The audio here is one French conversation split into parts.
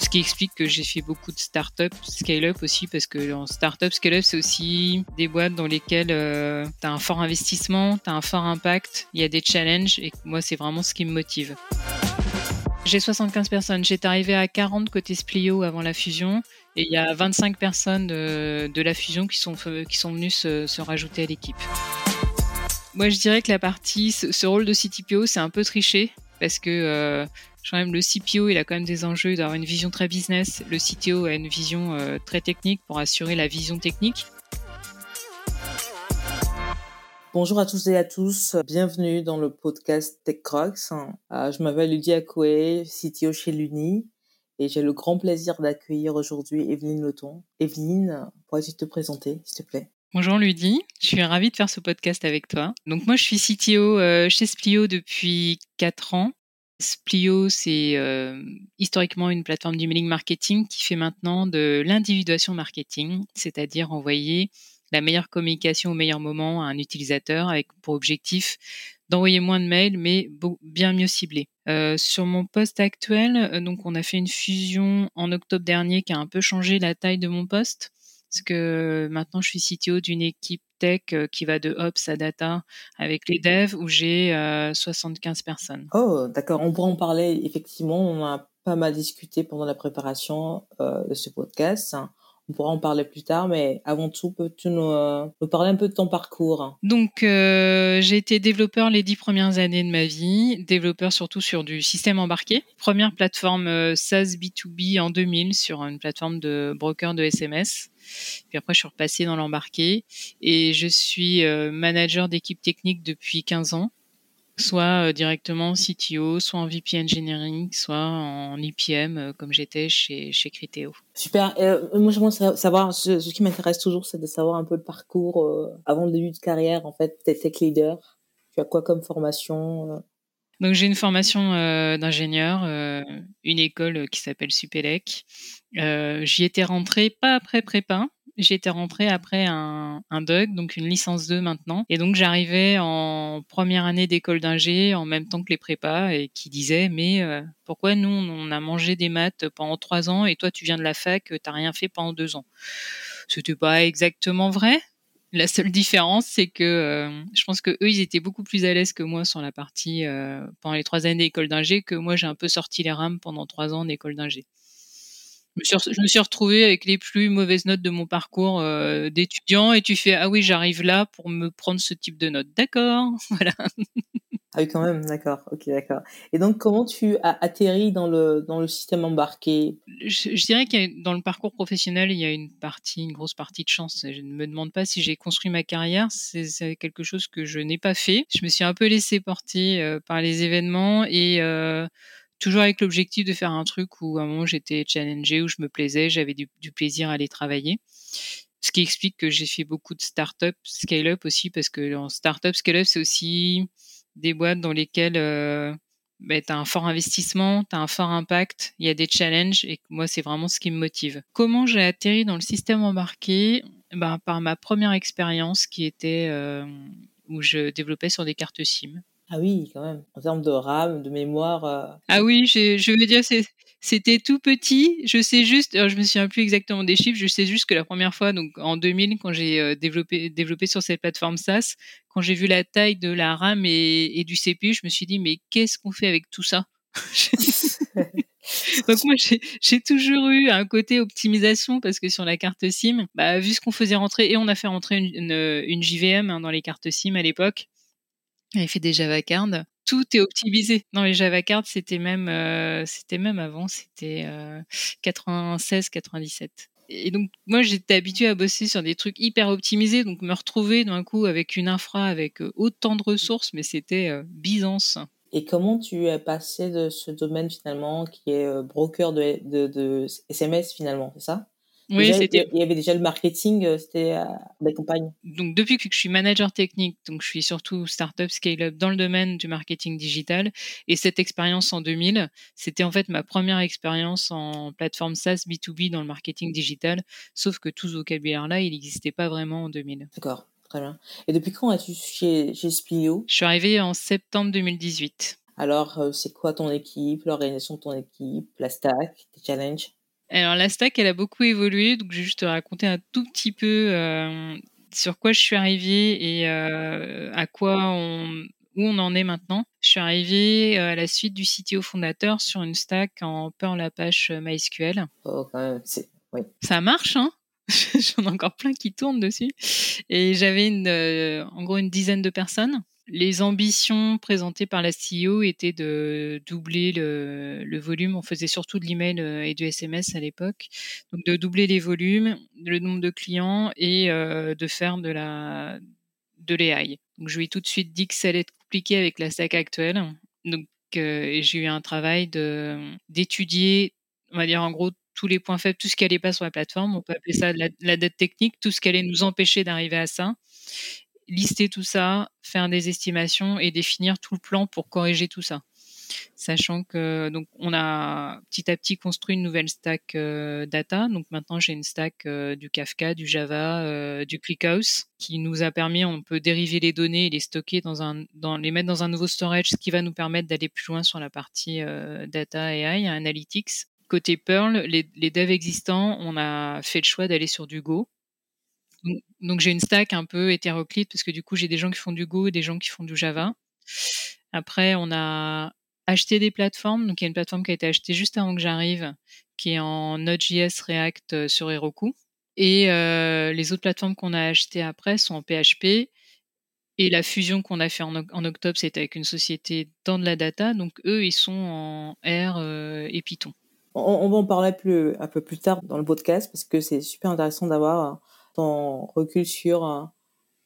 Ce qui explique que j'ai fait beaucoup de start-up, scale-up aussi, parce que en start-up, scale-up, c'est aussi des boîtes dans lesquelles euh, tu as un fort investissement, tu as un fort impact, il y a des challenges, et moi, c'est vraiment ce qui me motive. J'ai 75 personnes. J'étais arrivé à 40 côté Splio avant la fusion. Et il y a 25 personnes de, la fusion qui sont, qui sont venues se, rajouter à l'équipe. Moi, je dirais que la partie, ce, rôle de CTPO, c'est un peu triché parce que euh, le CPO, il a quand même des enjeux d'avoir une vision très business. Le CTO a une vision euh, très technique pour assurer la vision technique. Bonjour à tous et à tous, bienvenue dans le podcast TechCrocs. Euh, je m'appelle Ludia Akoué, CTO chez Luni, et j'ai le grand plaisir d'accueillir aujourd'hui Evelyne Leton. Evelyne, pourrais-tu te présenter, s'il te plaît? Bonjour Ludie, je suis ravie de faire ce podcast avec toi. Donc moi je suis CTO euh, chez Splio depuis 4 ans. Splio, c'est euh, historiquement une plateforme d'emailing marketing qui fait maintenant de l'individuation marketing, c'est-à-dire envoyer la meilleure communication au meilleur moment à un utilisateur avec pour objectif d'envoyer moins de mails mais bien mieux ciblé. Euh, sur mon poste actuel, donc on a fait une fusion en octobre dernier qui a un peu changé la taille de mon poste parce que maintenant je suis CTO d'une équipe tech euh, qui va de Ops à Data avec les devs où j'ai 75 personnes. Oh, d'accord. On pourra en parler. Effectivement, on a pas mal discuté pendant la préparation de ce podcast. On pourra en parler plus tard, mais avant tout, peux-tu nous, euh, parler un peu de ton parcours? Donc, euh, j'ai été développeur les dix premières années de ma vie, développeur surtout sur du système embarqué. Première plateforme euh, SaaS B2B en 2000 sur une plateforme de broker de SMS. Puis après, je suis repassée dans l'embarqué et je suis manager d'équipe technique depuis 15 ans soit euh, directement en CTO, soit en VP Engineering, soit en IPM, euh, comme j'étais chez, chez Criteo. Super. Euh, moi, j'aimerais savoir, ce, qui m'intéresse toujours, c'est de savoir un peu le parcours avant le début de carrière. En fait, tu tech leader. Tu as quoi comme formation donc j'ai une formation d'ingénieur, une école qui s'appelle Supélec. J'y étais rentrée pas après prépa, J'étais rentrée après un, un DUG, donc une licence 2 maintenant. Et donc j'arrivais en première année d'école d'ingé en même temps que les prépas et qui disaient mais euh, pourquoi nous on a mangé des maths pendant trois ans et toi tu viens de la fac, t'as rien fait pendant deux ans? C'était pas exactement vrai. La seule différence, c'est que euh, je pense que eux, ils étaient beaucoup plus à l'aise que moi sur la partie euh, pendant les trois années d'école d'ingé, que moi j'ai un peu sorti les rames pendant trois ans d'école d'ingé je me suis retrouvée avec les plus mauvaises notes de mon parcours euh, d'étudiant et tu fais ah oui j'arrive là pour me prendre ce type de notes. D'accord voilà. Ah oui quand même d'accord ok d'accord. Et donc comment tu as atterri dans le dans le système embarqué? Je, dirais que dans le parcours professionnel il y a une partie une grosse partie de chance. Je ne me demande pas si j'ai construit ma carrière c'est quelque chose que je n'ai pas fait. Je me suis un peu laissé porter euh, par les événements et euh, toujours avec l'objectif de faire un truc où à un moment j'étais challengée, où je me plaisais, j'avais du, plaisir à aller travailler. Ce qui explique que j'ai fait beaucoup de start-up, scale-up aussi, parce que en start-up, scale-up, c'est aussi des boîtes dans lesquelles euh, bah, tu as un fort investissement, tu as un fort impact, il y a des challenges, et moi, c'est vraiment ce qui me motive. Comment j'ai atterri dans le système embarqué? Bah, Par ma première expérience qui était euh, où je développais sur des cartes SIM. Ah oui, quand même. En termes de RAM, de mémoire. Euh, ah oui, je, je veux dire, c'était tout petit. Je sais juste, je me souviens plus exactement des chiffres. Je sais juste que la première fois, donc en 2000, quand j'ai euh, développé, développé sur cette plateforme SaaS, quand j'ai vu la taille de la RAM et, du CPU, je me suis dit, mais qu'est-ce qu'on fait avec tout ça? Donc moi, j'ai toujours eu un côté optimisation parce que sur la carte SIM, bah, vu ce qu'on faisait rentrer, et on a fait rentrer une, une, JVM hein, dans les cartes SIM à l'époque, il fait des Java Cards. Tout est optimisé. Non, les Java Cards, c'était même, euh, même avant, c'était 96-97. Euh, et donc, moi, j'étais habituée à bosser sur des trucs hyper optimisés. Donc, me retrouver d'un coup avec une infra avec euh, autant de ressources, mais c'était Byzance. Et comment tu es passé de ce domaine finalement qui est broker de, de, de SMS finalement, c'est ça? Oui, c'était. Il y avait déjà le marketing, euh, c'était euh, des campagnes. Donc depuis que je suis manager technique, donc je suis surtout startup scale-up dans le domaine du marketing digital. Et cette expérience en 2000, c'était en fait ma première expérience en plateforme SaaS B2B dans le marketing digital. Sauf que tout ce vocabulaire-là, il n'existait pas vraiment en 2000. D'accord, très bien. Et depuis quand es-tu chez, chez Splio? Je suis arrivée en septembre 2018. Alors, euh, c'est quoi ton équipe, l'organisation de ton équipe, la stack, tes challenges? Alors, la stack, elle a beaucoup évolué, donc je vais juste te raconter un tout petit peu euh, sur quoi je suis arrivée et euh, à quoi on, où on en est maintenant. Je suis arrivée à la suite du CTO fondateur sur une stack en Perl Apache MySQL. Oh, quand même, oui. Ça marche, hein? J'en ai encore plein qui tournent dessus. Et j'avais une, en gros une dizaine de personnes les ambitions présentées par la CEO étaient de doubler le, volume. On faisait surtout de l'email euh, et du SMS à l'époque. Donc de doubler les volumes, le nombre de clients et euh, de faire de la de l'AI. Donc je lui ai tout de suite dit que ça allait être compliqué avec la stack actuelle. Donc euh, j'ai eu un travail d'étudier, on va dire en gros tous les points faibles, tout ce qui allait pas sur la plateforme. On peut appeler ça la, la dette technique, tout ce qui allait nous empêcher d'arriver à ça lister tout ça, faire des estimations et définir tout le plan pour corriger tout ça. Sachant que donc on a petit à petit construit une nouvelle stack euh, data. Donc maintenant j'ai une stack euh, du Kafka, du Java, euh, du ClickHouse qui nous a permis, on peut dériver les données et les stocker dans un, dans les mettre dans un nouveau storage, ce qui va nous permettre d'aller plus loin sur la partie data AI, analytics. Côté Perl, les, les devs existants, on a fait le choix d'aller sur du Go donc, j'ai une stack un peu hétéroclite parce que du coup j'ai des gens qui font du Go et des gens qui font du Java. Après on a acheté des plateformes. Donc il y a une plateforme qui a été achetée juste avant que j'arrive, qui est en Node.js React euh, sur Heroku. Et euh, les autres plateformes qu'on a achetées après sont en PHP. Et la fusion qu'on a fait en, octobre, c'était avec une société dans de la data. Donc eux, ils sont en R euh, et Python. On, on, va en parler plus, un peu plus tard dans le podcast parce que c'est super intéressant d'avoir ton recul sur euh,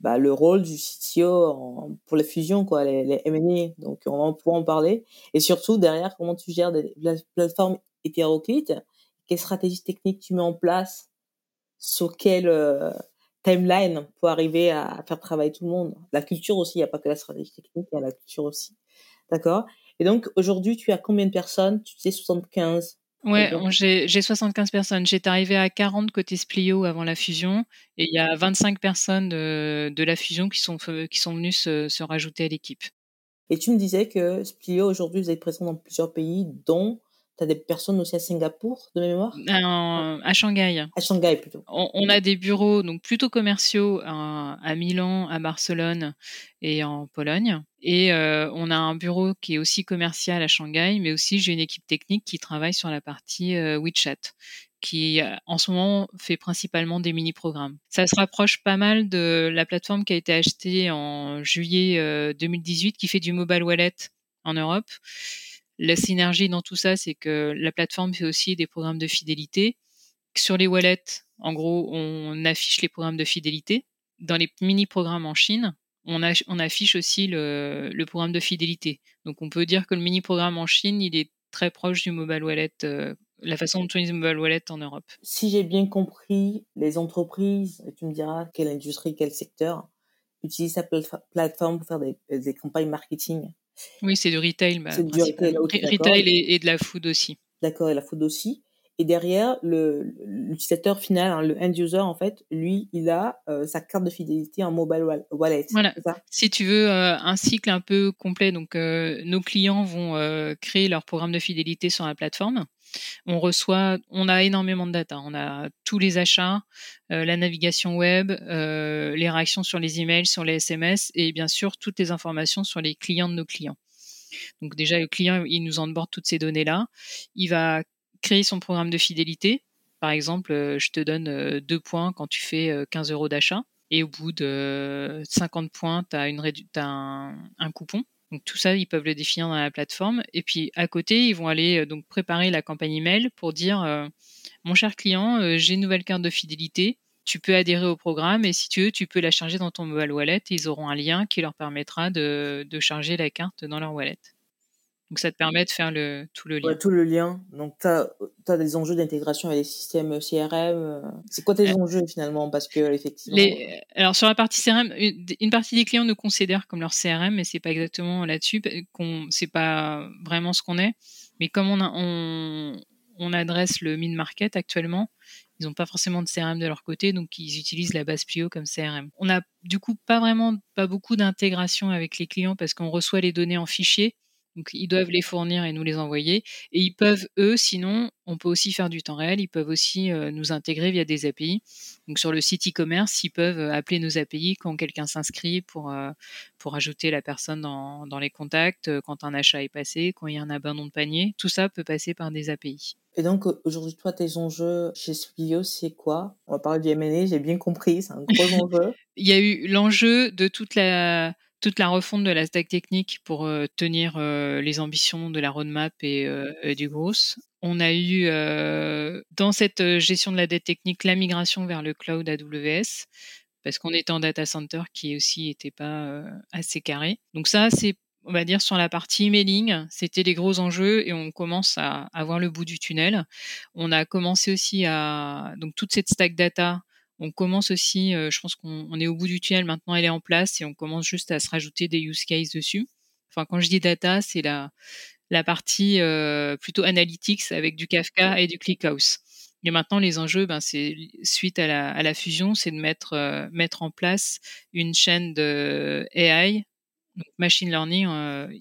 bah, le rôle du CTO pour les fusions, quoi, les, les M&A. Donc, on va pouvoir en parler. Et surtout, derrière, comment tu gères des plateformes hétéroclites? Quelle stratégie technique tu mets en place? Sur quelle euh, timeline pour arriver à faire travailler tout le monde? La culture aussi, il n'y a pas que la stratégie technique, il y a la culture aussi. D'accord? Et donc, aujourd'hui, tu as combien de personnes? Tu sais 75 Ouais, j'ai 75 personnes. J'étais arrivé à 40 côté Splio avant la fusion et il y a 25 personnes de, de la fusion qui sont, qui sont venues se, se rajouter à l'équipe. Et tu me disais que Splio, aujourd'hui, vous êtes présent dans plusieurs pays, dont tu as des personnes aussi à Singapour, de mémoire? À Shanghai. À Shanghai, plutôt. On, a des bureaux donc plutôt commerciaux à, à, Milan, à Barcelone et en Pologne. Et euh, on a un bureau qui est aussi commercial à Shanghai, mais aussi j'ai une équipe technique qui travaille sur la partie euh, WeChat qui euh, en ce moment fait principalement des mini-programmes. Ça se rapproche pas mal de la plateforme qui a été achetée en juillet 2018 qui fait du mobile wallet en Europe la synergie dans tout ça, c'est que la plateforme fait aussi des programmes de fidélité. Sur les wallets, en gros, on affiche les programmes de fidélité. Dans les mini-programmes en Chine, on, affiche aussi le, programme de fidélité. Donc on peut dire que le mini-programme en Chine, il est très proche du mobile wallet, euh, la façon dont on utilise le mobile wallet en Europe. Si j'ai bien compris, les entreprises, tu me diras quelle industrie, quel secteur, utilisent sa plateforme pour faire des campagnes marketing oui, c'est du retail. Bah, c'est du retail, retail et, de la food aussi. D'accord, et la food aussi. Et derrière, l'utilisateur final, hein, le end user, en fait, lui, il a euh, sa carte de fidélité en mobile wallet. Voilà. Si tu veux euh, un cycle un peu complet, donc euh, nos clients vont créer leur programme de fidélité sur la plateforme. On reçoit, on a énormément de data. On a tous les achats, la navigation web, les réactions sur les emails, sur les SMS et bien sûr toutes les informations sur les clients de nos clients. Donc déjà, le client, il nous onboard toutes ces données-là. Il va créer son programme de fidélité. Par exemple, euh, je te donne euh, deux points quand tu fais 15 euh, euros d'achat. Et au bout de 50 points, tu as, un, coupon. Donc tout ça, ils peuvent le définir dans la plateforme. Et puis à côté, ils vont aller donc préparer la campagne email pour dire mon cher client, j'ai une nouvelle carte de fidélité. Tu peux adhérer au programme et si tu veux, tu peux la charger dans ton mobile wallet. ils auront un lien qui leur permettra de, de charger la carte dans leur wallet. Donc ça te permet de faire le, tout le lien. tout le lien. Donc tu as, des enjeux d'intégration avec les systèmes CRM. Euh. C'est quoi tes euh, enjeux finalement? Parce que effectivement. Les, alors sur la partie CRM, une, partie des clients nous considèrent comme leur CRM, mais c'est pas exactement là-dessus. qu'on C'est pas vraiment ce qu'on est. Mais comme on, a, on, on adresse le mid-market actuellement, ils n'ont pas forcément de CRM de leur côté, donc ils utilisent la base Plio comme CRM. On n'a du coup pas vraiment, pas beaucoup d'intégration avec les clients parce qu'on reçoit les données en fichier Donc ils doivent les fournir et nous les envoyer. Et ils peuvent, eux, sinon, on peut aussi faire du temps réel, ils peuvent aussi euh, nous intégrer via des API. Donc sur le site e-commerce, ils peuvent euh, appeler nos API quand quelqu'un s'inscrit pour, euh, pour ajouter la personne dans, dans les contacts, quand un achat est passé, quand il y a un abandon de panier. Tout ça peut passer par des API. Et donc aujourd'hui, toi, tes enjeux chez Splio, c'est quoi? On va parler du M&A, j'ai bien compris, c'est un gros enjeu. Il y a eu l'enjeu de toute la toute la refonte de la stack technique pour euh, tenir euh, les ambitions de la roadmap et, euh, du gros. On a eu dans cette gestion de la dette technique la migration vers le cloud AWS parce qu'on était en data center qui aussi n'était pas assez carré. Donc ça, c'est on va dire sur la partie emailing, c'était les gros enjeux et on commence à, à voir le bout du tunnel. On a commencé aussi à donc toute cette stack data on commence aussi, euh, je pense qu'on est au bout du tunnel maintenant, elle est en place et on commence juste à se rajouter des use cases dessus. Enfin, quand je dis data, c'est la, la partie euh, plutôt analytics avec du Kafka et du ClickHouse. Et maintenant, les enjeux, ben, c'est suite à la, à la fusion, c'est de mettre, euh, mettre en place une chaîne de AI, donc machine learning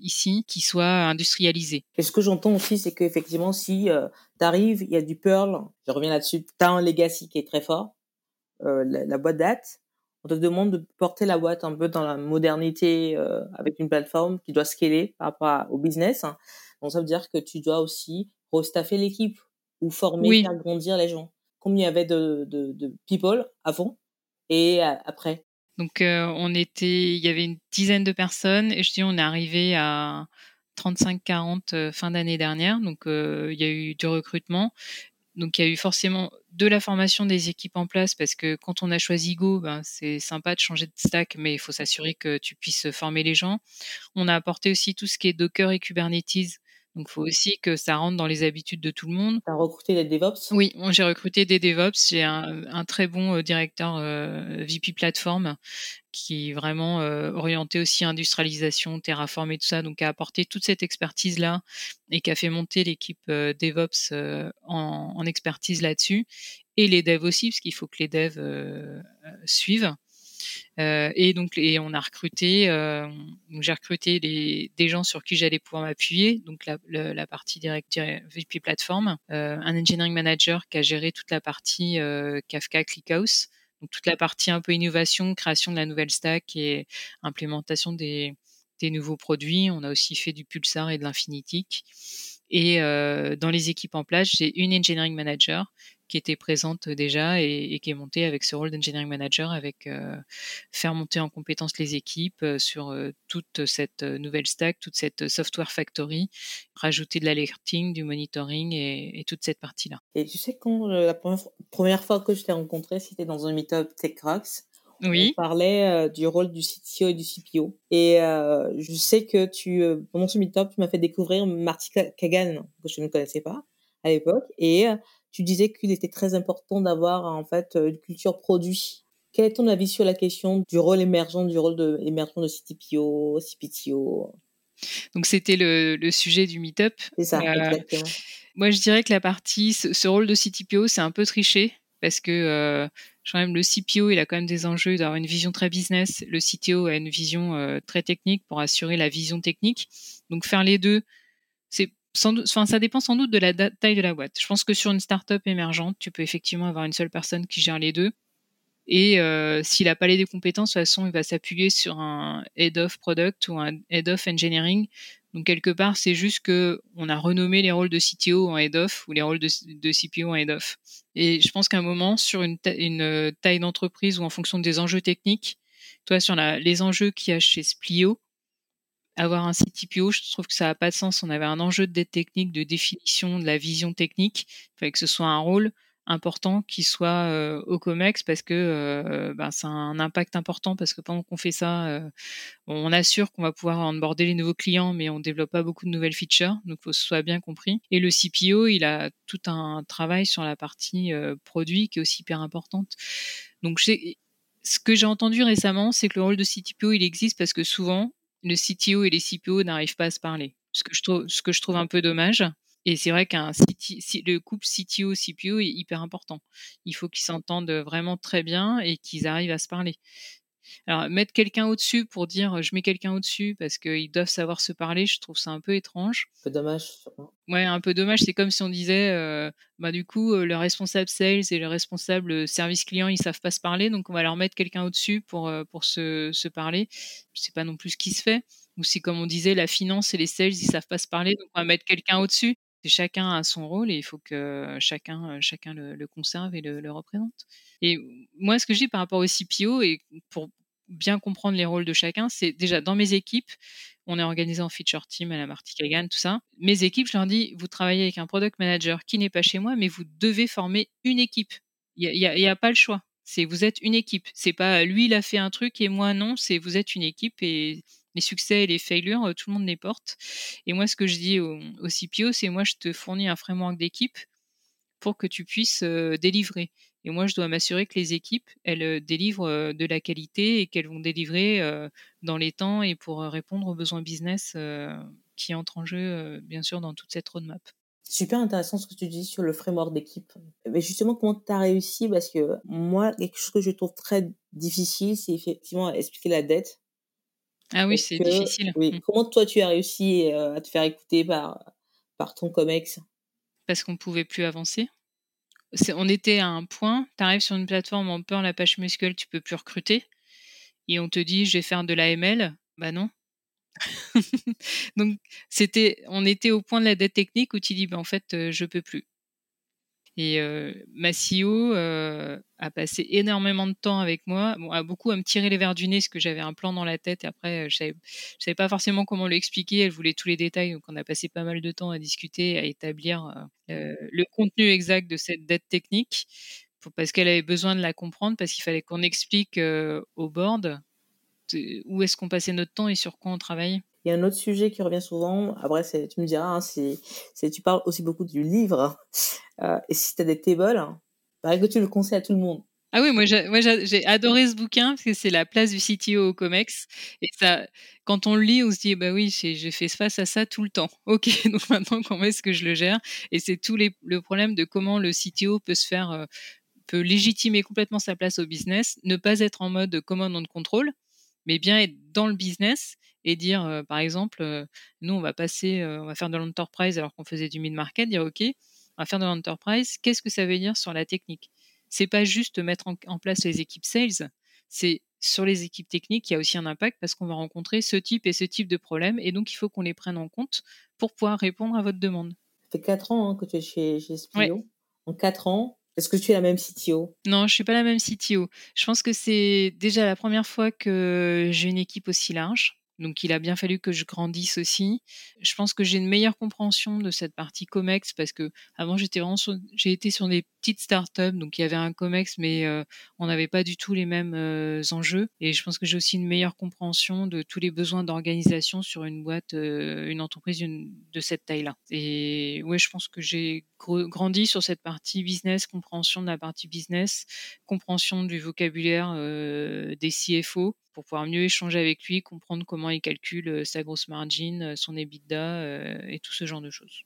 ici, qui soit industrialisée. Et ce que j'entends aussi, c'est qu'effectivement, si tu arrives, il y a du Perl, je reviens là-dessus, tu as un legacy qui est très fort, euh, la, boîte date, on te demande de porter la boîte un peu dans la modernité euh, avec une plateforme qui doit scaler par rapport au business. Hein. Donc ça veut dire que tu dois aussi restaffer l'équipe ou former, faire grandir les gens. Combien il y avait de, de, de people avant et après? Donc euh, on était, il y avait une dizaine de personnes et je dis on est arrivé à 35-40 fin d'année dernière. Donc il y a eu du recrutement donc il y a eu forcément de la formation des équipes en place parce que quand on a choisi Go, ben, c'est sympa de changer de stack, mais il faut s'assurer que tu puisses former les gens. On a apporté aussi tout ce qui est Docker et Kubernetes. Donc, il faut aussi que ça rentre dans les habitudes de tout le monde. Tu as recruté des DevOps? Oui, j'ai recruté des DevOps. J'ai un, un, très bon euh, directeur euh, VP Platform qui est vraiment euh, orienté aussi industrialisation, Terraform et tout ça, donc a apporté toute cette expertise-là et qui a fait monter l'équipe euh, DevOps euh, en, en, expertise là-dessus. Et les devs aussi, parce qu'il faut que les devs suivent. Euh, et donc, et on a recruté, euh, j'ai recruté des gens sur qui j'allais pouvoir m'appuyer. Donc, la, partie direct VP Platform, euh, un engineering manager qui a géré toute la partie Kafka ClickHouse. Donc, toute la partie un peu innovation, création de la nouvelle stack et implémentation des, nouveaux produits. On a aussi fait du Pulsar et de l'Infinitic. Et dans les équipes en place, j'ai une engineering manager qui était présente déjà et, qui est montée avec ce rôle d'engineering manager, avec euh, faire monter en compétence les équipes euh, sur euh, toute cette nouvelle stack, toute cette software factory, rajouter de l'alerting, du monitoring et, toute cette partie-là. Et tu sais, quand la première, fois que je t'ai rencontré, c'était dans un meetup TechRox. Oui. On parlait du rôle du CTO et du CPO. Et je sais que tu, pendant ce meetup, tu m'as fait découvrir Marty Kagan, que je ne connaissais pas à l'époque. Et tu disais qu'il était très important d'avoir en fait une culture produit. Quel est ton avis sur la question du rôle émergent, du rôle de, émergent de CTPO, CPTO Donc c'était le, le, sujet du meet-up. C'est ça, euh, exactement. Moi, je dirais que la partie, ce, rôle de CTPO, c'est un peu triché parce que euh, quand même le CPO, il a quand même des enjeux d'avoir une vision très business. Le CTO a une vision euh, très technique pour assurer la vision technique. Donc faire les deux, c'est enfin, ça dépend sans doute de la taille de la boîte. Je pense que sur une startup émergente, tu peux effectivement avoir une seule personne qui gère les deux. Et euh, s'il n'a pas les compétences, de toute façon, il va s'appuyer sur un head of product ou un head of engineering. Donc quelque part, c'est juste que on a renommé les rôles de CTO en head of ou les rôles de, CPO en head of. Et je pense qu'à un moment, sur une, une taille d'entreprise ou en fonction des enjeux techniques, toi sur les enjeux qu'il y a chez Splio, avoir un CTPO, je trouve que ça n'a pas de sens. On avait un enjeu de dette technique, de définition de la vision technique. Il fallait que ce soit un rôle important qui soit euh, au COMEX parce que euh, ben, c'est un impact important parce que pendant qu'on fait ça, euh, on assure qu'on va pouvoir onboarder les nouveaux clients, mais on développe pas beaucoup de nouvelles features, donc faut que ce soit bien compris. Et le CPO, il a tout un travail sur la partie produit qui est aussi hyper importante. Donc ce que j'ai entendu récemment, c'est que le rôle de CTPO, il existe parce que souvent, le CTO et les CPO n'arrivent pas à se parler. Ce que je trouve, ce que je trouve un peu dommage. Et c'est vrai qu'un le couple CTO-CPO est hyper important. Il faut qu'ils s'entendent vraiment très bien et qu'ils arrivent à se parler. Alors, mettre quelqu'un au-dessus pour dire je mets quelqu'un au-dessus parce qu'ils doivent savoir se parler, je trouve ça un peu étrange. Un peu dommage. Ouais, un peu dommage. C'est comme si on disait, bah du coup, le responsable sales et le responsable service client, ils savent pas se parler, donc on va leur mettre quelqu'un au-dessus pour pour se, se parler. C'est pas non plus ce qui se fait. Ou si, comme on disait, la finance et les sales, ils savent pas se parler, donc on va mettre quelqu'un au-dessus. Chacun a son rôle et il faut que chacun, chacun le, conserve et le, représente. Et moi, ce que je dis par rapport au CPO, et pour bien comprendre les rôles de chacun, c'est déjà dans mes équipes, on est organisé en feature team à la Marty Kagan, tout ça. Mes équipes, je leur dis, vous travaillez avec un product manager qui n'est pas chez moi, mais vous devez former une équipe. Il n'y a, a, pas le choix. Vous êtes une équipe. C'est pas lui, il a fait un truc et moi non. C'est vous êtes une équipe et les succès et les failures, tout le monde les porte. Et moi, ce que je dis au, CPO, c'est moi, je te fournis un framework d'équipe pour que tu puisses délivrer. Et moi, je dois m'assurer que les équipes, elles délivrent de la qualité et qu'elles vont délivrer dans les temps et pour répondre aux besoins business qui entrent en jeu, bien sûr, dans toute cette roadmap. Super intéressant ce que tu dis sur le framework d'équipe. Mais justement, comment tu as réussi? Parce que moi, quelque chose que je trouve très difficile, c'est effectivement expliquer la dette ah oui, c'est difficile. Oui. Mmh. Comment toi tu as réussi à te faire écouter par, par ton COMEX? Parce qu'on pouvait plus avancer. on était à un point, tu arrives sur une plateforme en peur la page muscle, tu peux plus recruter. Et on te dit, je vais faire de l'AML. Bah non. Donc, c'était, on était au point de la dette technique où tu dis, bah, en fait, je peux plus. Et euh, ma CEO a passé énormément de temps avec moi, a beaucoup à me tirer les verres du nez parce que j'avais un plan dans la tête et après je savais, savais pas forcément comment l'expliquer. Elle voulait tous les détails, donc on a passé pas mal de temps à discuter, à établir le contenu exact de cette dette technique parce qu'elle avait besoin de la comprendre, parce qu'il fallait qu'on explique au board où est-ce qu'on passait notre temps et sur quoi on travaillait. Il y a un autre sujet qui revient souvent. Après, tu me diras, hein, tu parles aussi beaucoup du livre. Euh, et si tu as des tables, bah, que tu le conseilles à tout le monde. Ah oui, moi j'ai adoré ce bouquin parce que c'est la place du CTO au COMEX. Et ça, quand on le lit, on se dit, bah oui, j'ai fait face à ça tout le temps. Ok, donc maintenant comment est-ce que je le gère? Et c'est tout les, le problème de comment le CTO peut se faire, euh, peut légitimer complètement sa place au business, ne pas être en mode command and control, mais bien être dans le business et dire, par exemple, nous, on va passer, on va faire de l'enterprise alors qu'on faisait du mid-market, dire, OK, on va faire de l'enterprise, qu'est-ce que ça veut dire sur la technique? C'est pas juste mettre en, place les équipes sales, c'est sur les équipes techniques, il y a aussi un impact parce qu'on va rencontrer ce type et ce type de problème et donc il faut qu'on les prenne en compte pour pouvoir répondre à votre demande. Ça fait 4 ans hein, que tu es chez, chez Spio. En 4 ans, est-ce que tu es la même CTO Non, je suis pas la même CTO. Je pense que c'est déjà la première fois que j'ai une équipe aussi large. Donc il a bien fallu que je grandisse aussi. Je pense que j'ai une meilleure compréhension de cette partie COMEX parce que avant j'étais vraiment j'ai été sur des petites startups donc il y avait un COMEX mais euh, on n'avait pas du tout les mêmes euh, enjeux et je pense que j'ai aussi une meilleure compréhension de tous les besoins d'organisation sur une boîte euh, une entreprise de cette taille-là. Et ouais, je pense que j'ai grandi sur cette partie business, compréhension de la partie business, compréhension du vocabulaire des CFO pour pouvoir mieux échanger avec lui, comprendre comment il calcule sa grosse margin, son EBITDA et tout ce genre de choses.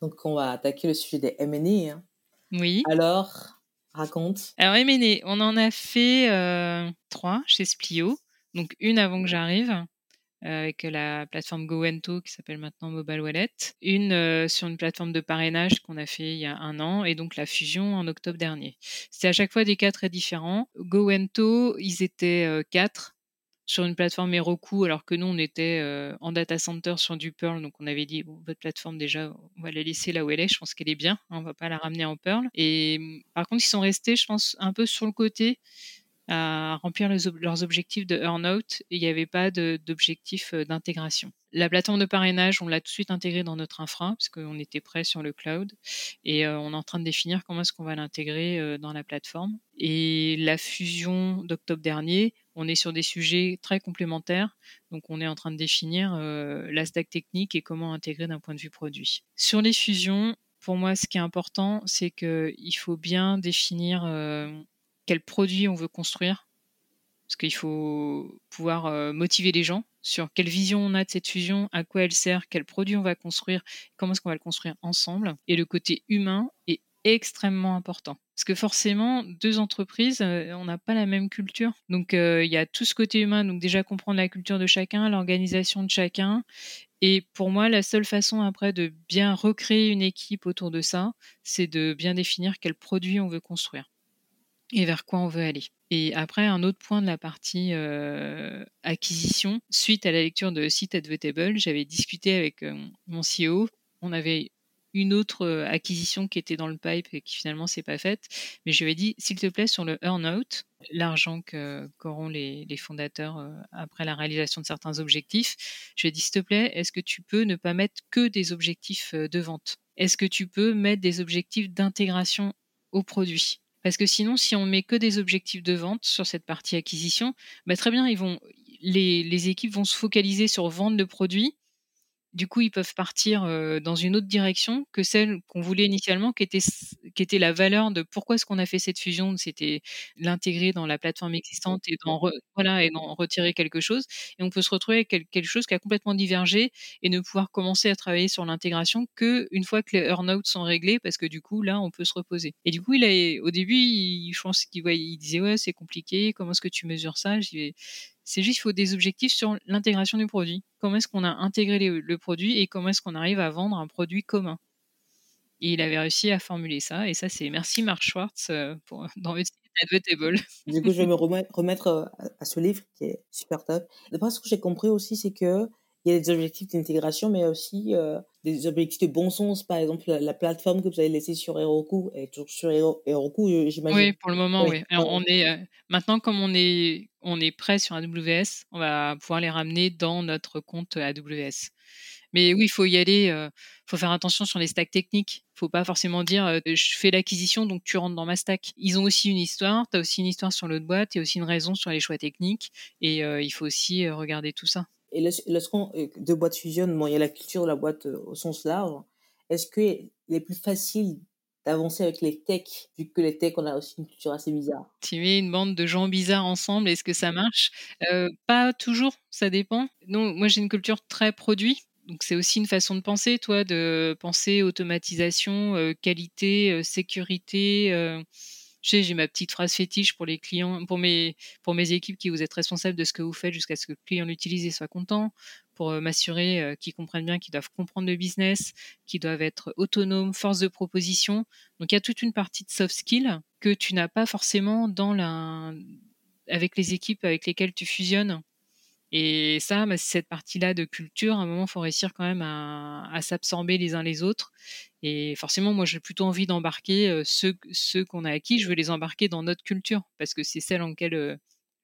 Donc, on va attaquer le sujet des M&A. Hein. Oui. Alors, raconte. Alors, M&A, on en a fait trois chez Splio. Donc, une avant que j'arrive, avec la plateforme GoEnto qui s'appelle maintenant Mobile Wallet. Une sur une plateforme de parrainage qu'on a fait il y a un an et donc la fusion en octobre dernier. C'était à chaque fois des cas très différents. GoEnto, ils étaient quatre sur une plateforme Heroku, alors que nous, on était euh, en data center sur du Perl. Donc, on avait dit, bon, votre plateforme, déjà, on va la laisser là où elle est. Je pense qu'elle est bien. Hein, on va pas la ramener en Perl. Et par contre, ils sont restés, je pense, un peu sur le côté à remplir leurs objectifs de earn-out il n'y avait pas d'objectif euh, d'intégration. La plateforme de parrainage, on l'a tout de suite intégrée dans notre infra parce qu'on était prêt sur le cloud et euh, on est en train de définir comment est-ce qu'on va l'intégrer euh, dans la plateforme. Et la fusion d'octobre dernier, on est sur des sujets très complémentaires, donc on est en train de définir la stack technique et comment intégrer d'un point de vue produit. Sur les fusions, pour moi, ce qui est important, c'est qu'il faut bien définir quel produit on veut construire, parce qu'il faut pouvoir euh, motiver les gens sur quelle vision on a de cette fusion, à quoi elle sert, quel produit on va construire, comment est-ce qu'on va le construire ensemble. Et le côté humain est extrêmement important. Parce que forcément, deux entreprises, on n'a pas la même culture. Donc, il y a tout ce côté humain. Donc, déjà comprendre la culture de chacun, l'organisation de chacun. Et pour moi, la seule façon après de bien recréer une équipe autour de ça, c'est de bien définir quel produit on veut construire et vers quoi on veut aller. Et après, un autre point de la partie acquisition, suite à la lecture de Site Advertable, j'avais discuté avec mon CEO. On avait une autre acquisition qui était dans le pipe et qui finalement s'est pas faite. Mais je lui ai dit, s'il te plaît, sur le earn-out, l'argent qu'auront les, les, fondateurs après la réalisation de certains objectifs, je lui ai dit, s'il te plaît, est-ce que tu peux ne pas mettre que des objectifs de vente? Est-ce que tu peux mettre des objectifs d'intégration au produit? Parce que sinon, si on met que des objectifs de vente sur cette partie acquisition, bah très bien, ils vont, les, équipes vont se focaliser sur vendre le produit du coup, ils peuvent partir dans une autre direction que celle qu'on voulait initialement, qui était, qui était la valeur de pourquoi est-ce qu'on a fait cette fusion. C'était l'intégrer dans la plateforme existante et d'en voilà, et d'en retirer quelque chose. Et on peut se retrouver avec quelque chose qui a complètement divergé et ne pouvoir commencer à travailler sur l'intégration que une fois que les earn sont réglés, parce que du coup, là, on peut se reposer. Et du coup, il a, au début, il, je pense qu'il il disait ouais, c'est compliqué. Comment est-ce que tu mesures ça? C'est juste qu'il faut des objectifs sur l'intégration du produit. Comment est-ce qu'on a intégré le produit et comment est-ce qu'on arrive à vendre un produit commun? Et il avait réussi à formuler ça. Et ça, c'est merci Marc Schwartz euh, pour, dans le Advertable. Du coup, je vais me remettre euh, à ce livre qui est super top. D'après ce que j'ai compris aussi, c'est que il y a des objectifs d'intégration, mais aussi euh, des objectifs de bon sens. Par exemple, la, plateforme que vous avez laissée sur Heroku est toujours sur Heroku, j'imagine. Oui, pour le moment, oui. on est, euh, maintenant, comme on est, on est prêt sur AWS, on va pouvoir les ramener dans notre compte AWS. Mais oui, il faut y aller. Il euh, faut faire attention sur les stacks techniques. Il faut pas forcément dire je fais l'acquisition donc tu rentres dans ma stack. Ils ont aussi une histoire. Tu as aussi une histoire sur l'autre boîte et aussi une raison sur les choix techniques. Et il faut aussi regarder tout ça. Et lorsqu'on euh, deux boîtes fusionnent, bon, il y a la culture de la boîte euh, au sens large. Est-ce qu'il est plus facile d'avancer avec les techs, vu que les techs, on a aussi une culture assez bizarre? Tu mets une bande de gens bizarres ensemble, est-ce que ça marche? Euh, Pas toujours, ça dépend. Non, moi j'ai une culture très produit. Donc c'est aussi une façon de penser, toi, de penser automatisation, qualité, sécurité j'ai ma petite phrase fétiche pour les clients, pour mes, pour mes équipes qui vous êtes responsables de ce que vous faites jusqu'à ce que le client l'utilise et soit content, pour euh, m'assurer euh, qu'ils comprennent bien qu'ils doivent comprendre le business, qu'ils doivent être autonomes, force de proposition. Donc il y a toute une partie de soft skills que tu n'as pas forcément dans la, avec les équipes avec lesquelles tu fusionnes. Et ça, bah, cette partie-là de culture, à un moment, il faut réussir quand même à, à s'absorber les uns les autres. Et forcément, moi, j'ai plutôt envie d'embarquer ceux, ceux qu'on a acquis, je veux les embarquer dans notre culture, parce que c'est celle en laquelle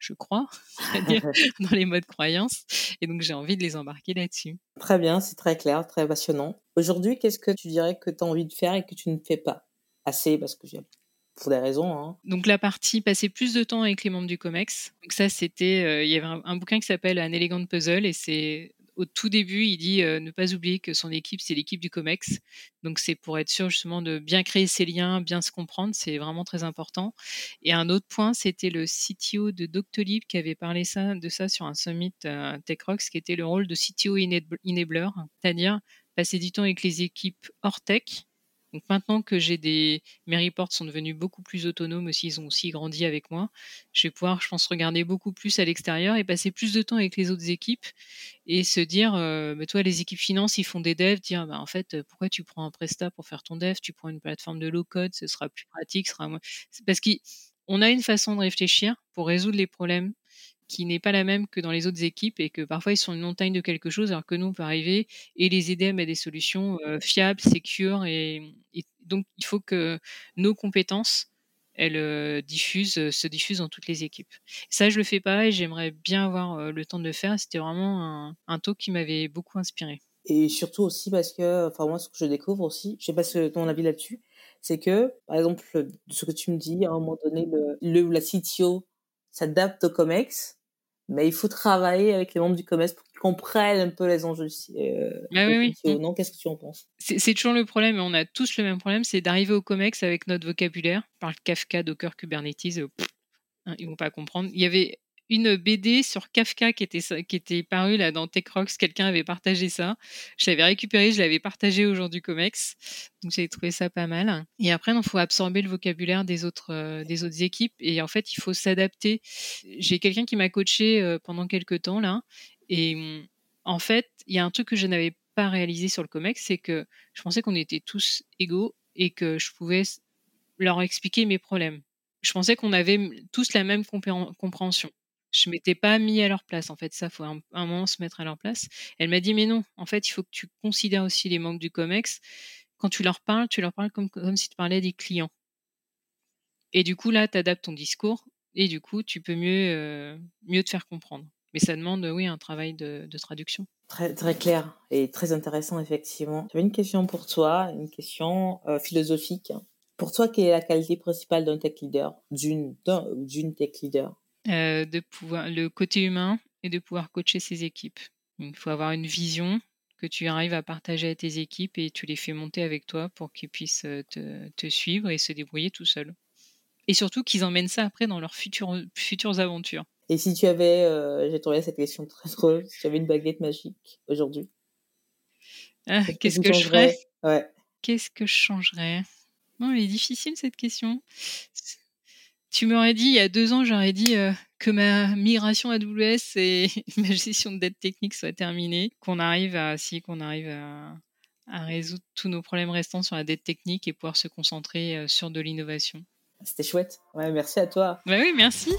je crois, c'est-à-dire dans les modes croyances. Et donc, j'ai envie de les embarquer là-dessus. Très bien, c'est très clair, très passionnant. Aujourd'hui, qu'est-ce que tu dirais que tu as envie de faire et que tu ne fais pas? Assez Parce que j'ai pour des raisons. Hein. Donc la partie passer plus de temps avec les membres du COMEX. Donc ça, c'était, euh, il y avait un, bouquin qui s'appelle Un élégant puzzle et c'est au tout début, il dit euh, ne pas oublier que son équipe, c'est l'équipe du COMEX. Donc c'est pour être sûr justement de bien créer ces liens, bien se comprendre, c'est vraiment très important. Et un autre point, c'était le CTO de Doctolib qui avait parlé ça, de ça sur un summit euh, TechRox, qui était le rôle de CTO enabler, c'est-à-dire passer du temps avec les équipes hors tech donc maintenant que j'ai des, mes reports sont devenus beaucoup plus autonomes aussi, ils ont aussi grandi avec moi. Je vais pouvoir, je pense, regarder beaucoup plus à l'extérieur et passer plus de temps avec les autres équipes et se dire, euh, bah, toi, les équipes finances, ils font des devs, dire, bah, en fait, pourquoi tu prends un Presta pour faire ton dev? Tu prends une plateforme de low code, ce sera plus pratique, sera moins. Parce qu'on a une façon de réfléchir pour résoudre les problèmes qui n'est pas la même que dans les autres équipes et que parfois ils sont une montagne de quelque chose alors que nous on peut arriver et les aider à mettre des solutions fiables, sécures et, donc il faut que nos compétences elles diffusent, se diffusent dans toutes les équipes. Ça je le fais pas et j'aimerais bien avoir le temps de le faire. C'était vraiment un, un talk qui m'avait beaucoup inspiré. Et surtout aussi parce que, enfin moi ce que je découvre aussi, je sais pas ce ton avis là-dessus, c'est que par exemple ce que tu me dis à un moment donné le, le la CTO s'adapte au COMEX, mais il faut travailler avec les membres du COMEX pour qu'ils comprennent un peu les enjeux. Euh, ah oui, oui. Non, qu'est-ce que tu en penses? C'est toujours le problème, et on a tous le même problème, c'est d'arriver au COMEX avec notre vocabulaire, par Kafka, Docker, Kubernetes, euh, hein, ils vont pas comprendre. Il y avait une BD sur Kafka qui était, qui était parue là dans TechRox. Quelqu'un avait partagé ça. Je l'avais récupéré, je l'avais partagé au jour du COMEX. Donc j'ai trouvé ça pas mal. Et après, il faut absorber le vocabulaire des autres, euh, des autres équipes. Et en fait, il faut s'adapter. J'ai quelqu'un qui m'a coaché euh, pendant quelques temps là. Et mm, en fait, il y a un truc que je n'avais pas réalisé sur le COMEX, c'est que je pensais qu'on était tous égaux et que je pouvais leur expliquer mes problèmes. Je pensais qu'on avait tous la même compréhension je m'étais pas mis à leur place. En fait, ça, faut un, moment se mettre à leur place. Elle m'a dit, mais non, en fait, il faut que tu considères aussi les manques du COMEX. Quand tu leur parles, tu leur parles comme, comme si tu parlais des clients. Et du coup, là, tu adaptes ton discours et du coup, tu peux mieux, euh, mieux te faire comprendre. Mais ça demande, oui, un travail de, traduction. Très, très clair et très intéressant, effectivement. J'avais une question pour toi, une question euh, philosophique. Pour toi, quelle est la qualité principale d'un tech leader, d'une, d'une tech leader? Euh, de pouvoir le côté humain et de pouvoir coacher ses équipes. Il faut avoir une vision que tu arrives à partager à tes équipes et tu les fais monter avec toi pour qu'ils puissent euh, te, suivre et se débrouiller tout seuls. Et surtout qu'ils emmènent ça après dans leurs futures, futures aventures. Et si tu avais, euh, j'ai trouvé cette question très drôle, si tu avais une baguette magique aujourd'hui ah, Qu'est-ce que, je ferais? Qu'est-ce que je changerais? Non, est difficile cette question tu m'aurais dit il y a deux ans, j'aurais dit euh, que ma migration AWS et ma gestion de dette technique soit terminée, qu'on arrive à, si, qu'on arrive à, résoudre tous nos problèmes restants sur la dette technique et pouvoir se concentrer euh, sur de l'innovation. C'était chouette. Ouais, merci à toi. Bah oui, merci.